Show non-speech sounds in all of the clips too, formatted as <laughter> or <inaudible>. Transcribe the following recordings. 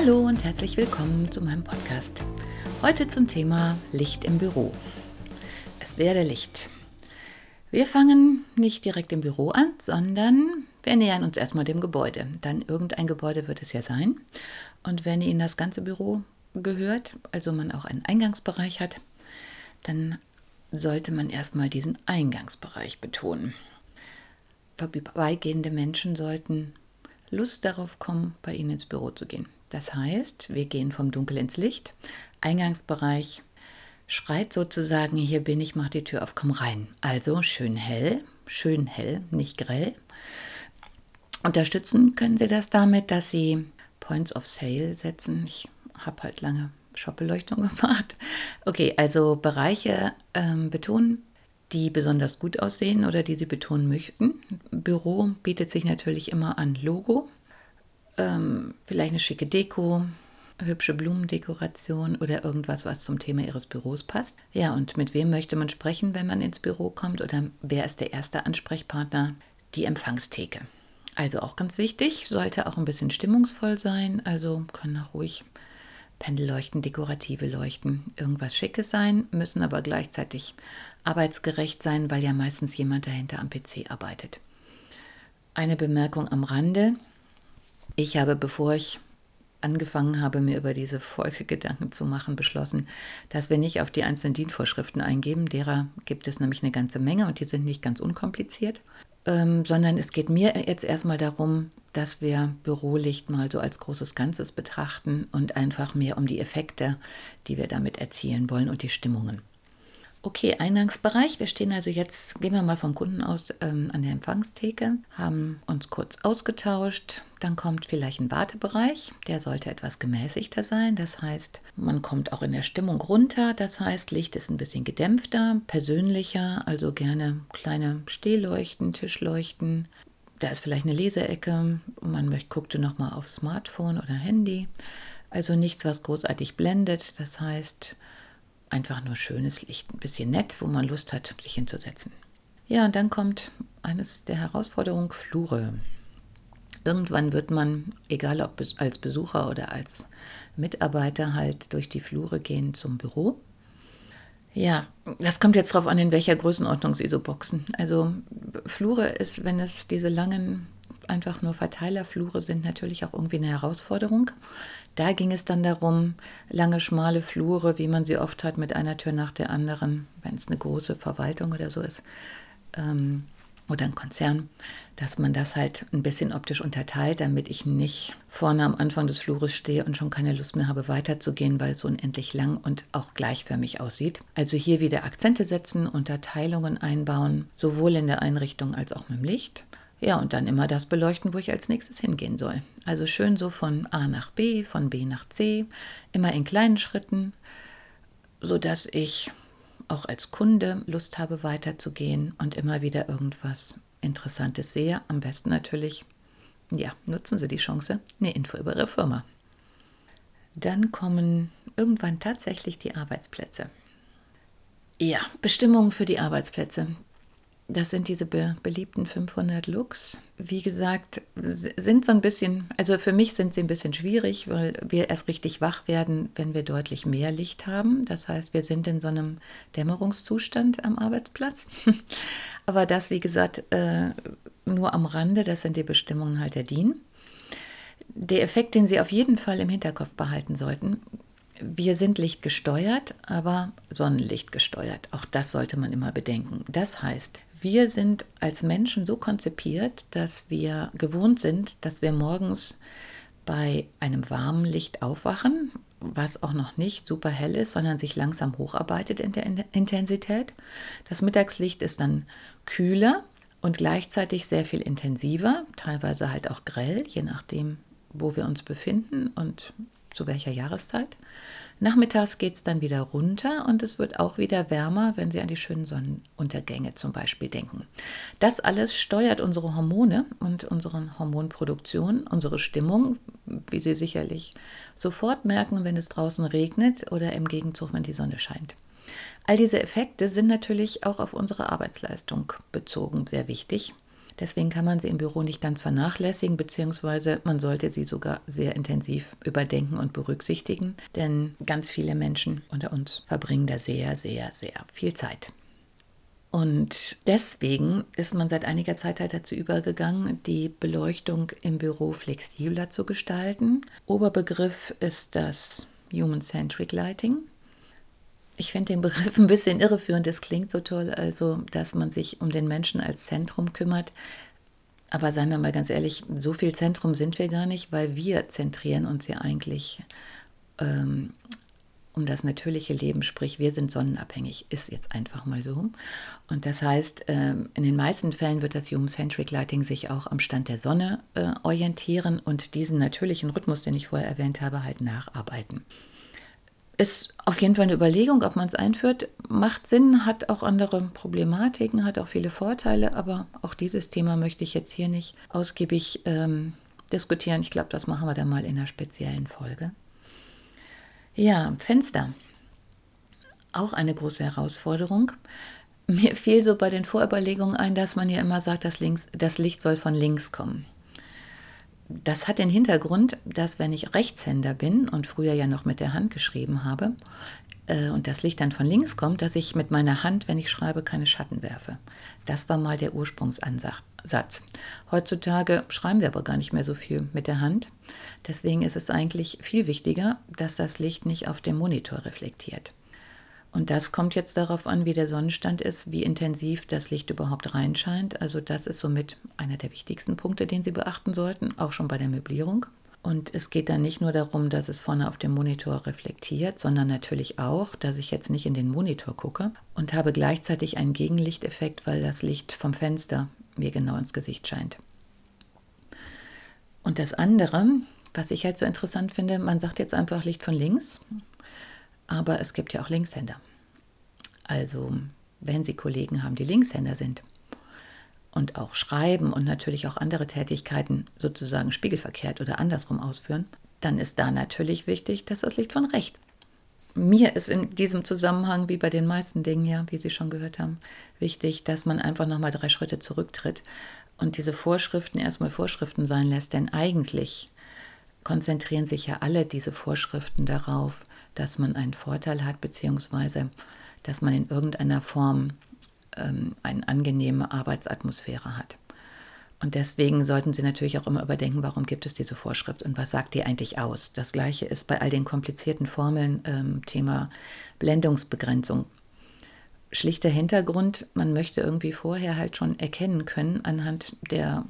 Hallo und herzlich willkommen zu meinem Podcast. Heute zum Thema Licht im Büro. Es werde Licht. Wir fangen nicht direkt im Büro an, sondern wir nähern uns erstmal dem Gebäude. Dann irgendein Gebäude wird es ja sein. Und wenn Ihnen das ganze Büro gehört, also man auch einen Eingangsbereich hat, dann sollte man erstmal diesen Eingangsbereich betonen. Vorbeigehende Menschen sollten Lust darauf kommen, bei Ihnen ins Büro zu gehen. Das heißt, wir gehen vom Dunkel ins Licht. Eingangsbereich schreit sozusagen, hier bin ich, mach die Tür auf, komm rein. Also schön hell, schön hell, nicht grell. Unterstützen können Sie das damit, dass Sie Points of Sale setzen. Ich habe halt lange Shopbeleuchtung <laughs> gemacht. Okay, also Bereiche ähm, betonen, die besonders gut aussehen oder die Sie betonen möchten. Büro bietet sich natürlich immer an Logo, ähm, vielleicht eine schicke Deko, hübsche Blumendekoration oder irgendwas, was zum Thema Ihres Büros passt. Ja, und mit wem möchte man sprechen, wenn man ins Büro kommt oder wer ist der erste Ansprechpartner? Die Empfangstheke. Also auch ganz wichtig, sollte auch ein bisschen stimmungsvoll sein, also können auch ruhig Pendelleuchten, dekorative Leuchten, irgendwas Schickes sein, müssen aber gleichzeitig arbeitsgerecht sein, weil ja meistens jemand dahinter am PC arbeitet. Eine Bemerkung am Rande. Ich habe, bevor ich angefangen habe, mir über diese Folge Gedanken zu machen, beschlossen, dass wir nicht auf die einzelnen Dienstvorschriften eingeben. Derer gibt es nämlich eine ganze Menge und die sind nicht ganz unkompliziert, ähm, sondern es geht mir jetzt erstmal darum, dass wir Bürolicht mal so als großes Ganzes betrachten und einfach mehr um die Effekte, die wir damit erzielen wollen und die Stimmungen. Okay, Eingangsbereich. Wir stehen also jetzt, gehen wir mal vom Kunden aus ähm, an der Empfangstheke, haben uns kurz ausgetauscht. Dann kommt vielleicht ein Wartebereich, der sollte etwas gemäßigter sein. Das heißt, man kommt auch in der Stimmung runter. Das heißt, Licht ist ein bisschen gedämpfter, persönlicher, also gerne kleine Stehleuchten, Tischleuchten. Da ist vielleicht eine Leseecke. Man möchte, guckte nochmal auf Smartphone oder Handy. Also nichts, was großartig blendet. Das heißt, einfach nur schönes Licht, ein bisschen nett, wo man Lust hat, sich hinzusetzen. Ja, und dann kommt eines der Herausforderungen Flure. Irgendwann wird man, egal ob als Besucher oder als Mitarbeiter, halt durch die Flure gehen zum Büro. Ja, das kommt jetzt darauf an, in welcher Größenordnung Sie so boxen. Also Flure ist, wenn es diese langen, einfach nur Verteilerflure sind, natürlich auch irgendwie eine Herausforderung. Da ging es dann darum, lange, schmale Flure, wie man sie oft hat, mit einer Tür nach der anderen, wenn es eine große Verwaltung oder so ist, ähm, oder ein Konzern, dass man das halt ein bisschen optisch unterteilt, damit ich nicht vorne am Anfang des Flures stehe und schon keine Lust mehr habe, weiterzugehen, weil es unendlich lang und auch gleichförmig aussieht. Also hier wieder Akzente setzen, Unterteilungen einbauen, sowohl in der Einrichtung als auch mit dem Licht. Ja, und dann immer das beleuchten, wo ich als nächstes hingehen soll. Also schön so von A nach B, von B nach C, immer in kleinen Schritten, sodass ich auch als Kunde Lust habe, weiterzugehen und immer wieder irgendwas Interessantes sehe. Am besten natürlich, ja, nutzen Sie die Chance, eine Info über Ihre Firma. Dann kommen irgendwann tatsächlich die Arbeitsplätze. Ja, Bestimmungen für die Arbeitsplätze. Das sind diese be beliebten 500 Looks. Wie gesagt, sind so ein bisschen, also für mich sind sie ein bisschen schwierig, weil wir erst richtig wach werden, wenn wir deutlich mehr Licht haben. Das heißt, wir sind in so einem Dämmerungszustand am Arbeitsplatz. <laughs> Aber das, wie gesagt, äh, nur am Rande, das sind die Bestimmungen halt der DIN. Der Effekt, den Sie auf jeden Fall im Hinterkopf behalten sollten, wir sind lichtgesteuert, aber Sonnenlicht gesteuert. Auch das sollte man immer bedenken. Das heißt, wir sind als Menschen so konzipiert, dass wir gewohnt sind, dass wir morgens bei einem warmen Licht aufwachen, was auch noch nicht super hell ist, sondern sich langsam hocharbeitet in der Intensität. Das Mittagslicht ist dann kühler, und gleichzeitig sehr viel intensiver, teilweise halt auch grell, je nachdem, wo wir uns befinden und zu welcher Jahreszeit. Nachmittags geht es dann wieder runter und es wird auch wieder wärmer, wenn Sie an die schönen Sonnenuntergänge zum Beispiel denken. Das alles steuert unsere Hormone und unsere Hormonproduktion, unsere Stimmung, wie Sie sicherlich sofort merken, wenn es draußen regnet oder im Gegenzug, wenn die Sonne scheint. All diese Effekte sind natürlich auch auf unsere Arbeitsleistung bezogen sehr wichtig. Deswegen kann man sie im Büro nicht ganz vernachlässigen, beziehungsweise man sollte sie sogar sehr intensiv überdenken und berücksichtigen, denn ganz viele Menschen unter uns verbringen da sehr, sehr, sehr viel Zeit. Und deswegen ist man seit einiger Zeit halt dazu übergegangen, die Beleuchtung im Büro flexibler zu gestalten. Oberbegriff ist das Human-Centric Lighting. Ich finde den Begriff ein bisschen irreführend. Das klingt so toll, also dass man sich um den Menschen als Zentrum kümmert. Aber seien wir mal ganz ehrlich, so viel Zentrum sind wir gar nicht, weil wir zentrieren uns ja eigentlich ähm, um das natürliche Leben, sprich wir sind sonnenabhängig, ist jetzt einfach mal so. Und das heißt, ähm, in den meisten Fällen wird das Human-Centric Lighting sich auch am Stand der Sonne äh, orientieren und diesen natürlichen Rhythmus, den ich vorher erwähnt habe, halt nacharbeiten ist auf jeden Fall eine Überlegung, ob man es einführt. Macht Sinn, hat auch andere Problematiken, hat auch viele Vorteile, aber auch dieses Thema möchte ich jetzt hier nicht ausgiebig ähm, diskutieren. Ich glaube, das machen wir dann mal in einer speziellen Folge. Ja, Fenster. Auch eine große Herausforderung. Mir fiel so bei den Vorüberlegungen ein, dass man ja immer sagt, dass links, das Licht soll von links kommen. Das hat den Hintergrund, dass wenn ich Rechtshänder bin und früher ja noch mit der Hand geschrieben habe äh, und das Licht dann von links kommt, dass ich mit meiner Hand, wenn ich schreibe, keine Schatten werfe. Das war mal der Ursprungsansatz. Heutzutage schreiben wir aber gar nicht mehr so viel mit der Hand. Deswegen ist es eigentlich viel wichtiger, dass das Licht nicht auf dem Monitor reflektiert. Und das kommt jetzt darauf an, wie der Sonnenstand ist, wie intensiv das Licht überhaupt reinscheint. Also das ist somit einer der wichtigsten Punkte, den Sie beachten sollten, auch schon bei der Möblierung. Und es geht dann nicht nur darum, dass es vorne auf dem Monitor reflektiert, sondern natürlich auch, dass ich jetzt nicht in den Monitor gucke und habe gleichzeitig einen Gegenlichteffekt, weil das Licht vom Fenster mir genau ins Gesicht scheint. Und das andere, was ich halt so interessant finde, man sagt jetzt einfach Licht von links aber es gibt ja auch Linkshänder. Also wenn Sie Kollegen haben, die Linkshänder sind und auch schreiben und natürlich auch andere Tätigkeiten sozusagen spiegelverkehrt oder andersrum ausführen, dann ist da natürlich wichtig, dass das Licht von rechts. Mir ist in diesem Zusammenhang, wie bei den meisten Dingen ja, wie Sie schon gehört haben, wichtig, dass man einfach nochmal drei Schritte zurücktritt und diese Vorschriften erstmal Vorschriften sein lässt, denn eigentlich konzentrieren sich ja alle diese Vorschriften darauf, dass man einen Vorteil hat, beziehungsweise dass man in irgendeiner Form ähm, eine angenehme Arbeitsatmosphäre hat. Und deswegen sollten Sie natürlich auch immer überdenken, warum gibt es diese Vorschrift und was sagt die eigentlich aus. Das gleiche ist bei all den komplizierten Formeln ähm, Thema Blendungsbegrenzung. Schlichter Hintergrund, man möchte irgendwie vorher halt schon erkennen können anhand der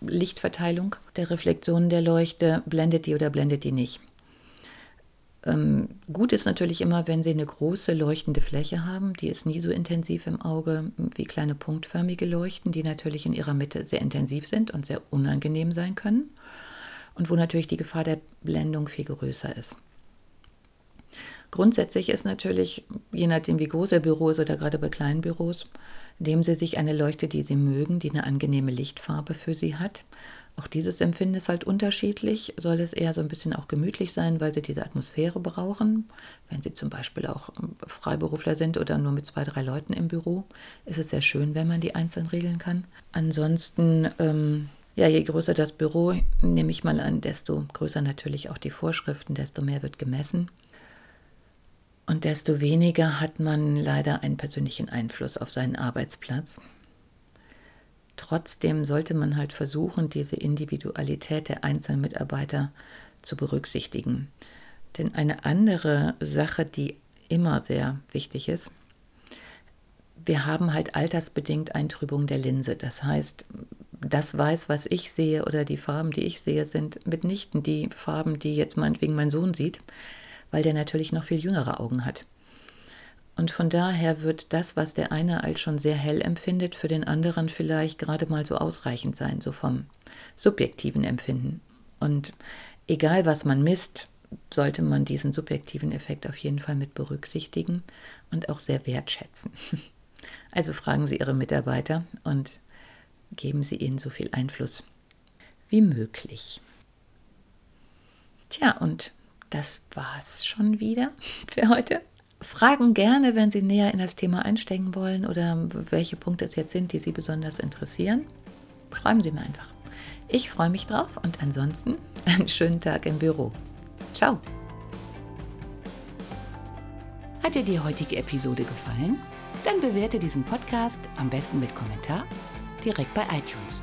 Lichtverteilung der Reflexionen der Leuchte, blendet die oder blendet die nicht. Ähm, gut ist natürlich immer, wenn Sie eine große leuchtende Fläche haben. Die ist nie so intensiv im Auge wie kleine punktförmige Leuchten, die natürlich in ihrer Mitte sehr intensiv sind und sehr unangenehm sein können. Und wo natürlich die Gefahr der Blendung viel größer ist. Grundsätzlich ist natürlich, je nachdem wie groß Ihr Büro ist oder gerade bei kleinen Büros, Nehmen Sie sich eine Leuchte, die Sie mögen, die eine angenehme Lichtfarbe für Sie hat. Auch dieses Empfinden ist halt unterschiedlich. Soll es eher so ein bisschen auch gemütlich sein, weil Sie diese Atmosphäre brauchen? Wenn Sie zum Beispiel auch ähm, Freiberufler sind oder nur mit zwei, drei Leuten im Büro, ist es sehr schön, wenn man die einzeln regeln kann. Ansonsten, ähm, ja, je größer das Büro, nehme ich mal an, desto größer natürlich auch die Vorschriften, desto mehr wird gemessen. Und desto weniger hat man leider einen persönlichen Einfluss auf seinen Arbeitsplatz. Trotzdem sollte man halt versuchen, diese Individualität der einzelnen Mitarbeiter zu berücksichtigen. Denn eine andere Sache, die immer sehr wichtig ist, wir haben halt altersbedingt Eintrübung der Linse. Das heißt, das Weiß, was ich sehe oder die Farben, die ich sehe, sind mitnichten die Farben, die jetzt meinetwegen mein Sohn sieht weil der natürlich noch viel jüngere Augen hat. Und von daher wird das, was der eine als schon sehr hell empfindet, für den anderen vielleicht gerade mal so ausreichend sein, so vom subjektiven Empfinden. Und egal was man misst, sollte man diesen subjektiven Effekt auf jeden Fall mit berücksichtigen und auch sehr wertschätzen. <laughs> Also fragen Sie Ihre Mitarbeiter und geben Sie ihnen so viel Einfluss wie möglich. Tja, und das war's schon wieder für heute. Fragen gerne, wenn Sie näher in das Thema einsteigen wollen oder welche Punkte es jetzt sind, die Sie besonders interessieren. Schreiben Sie mir einfach. Ich freue mich drauf und ansonsten <laughs> einen schönen Tag im Büro. Ciao. Hat dir die heutige Episode gefallen? Dann bewerte diesen Podcast am besten mit Kommentar direkt bei iTunes.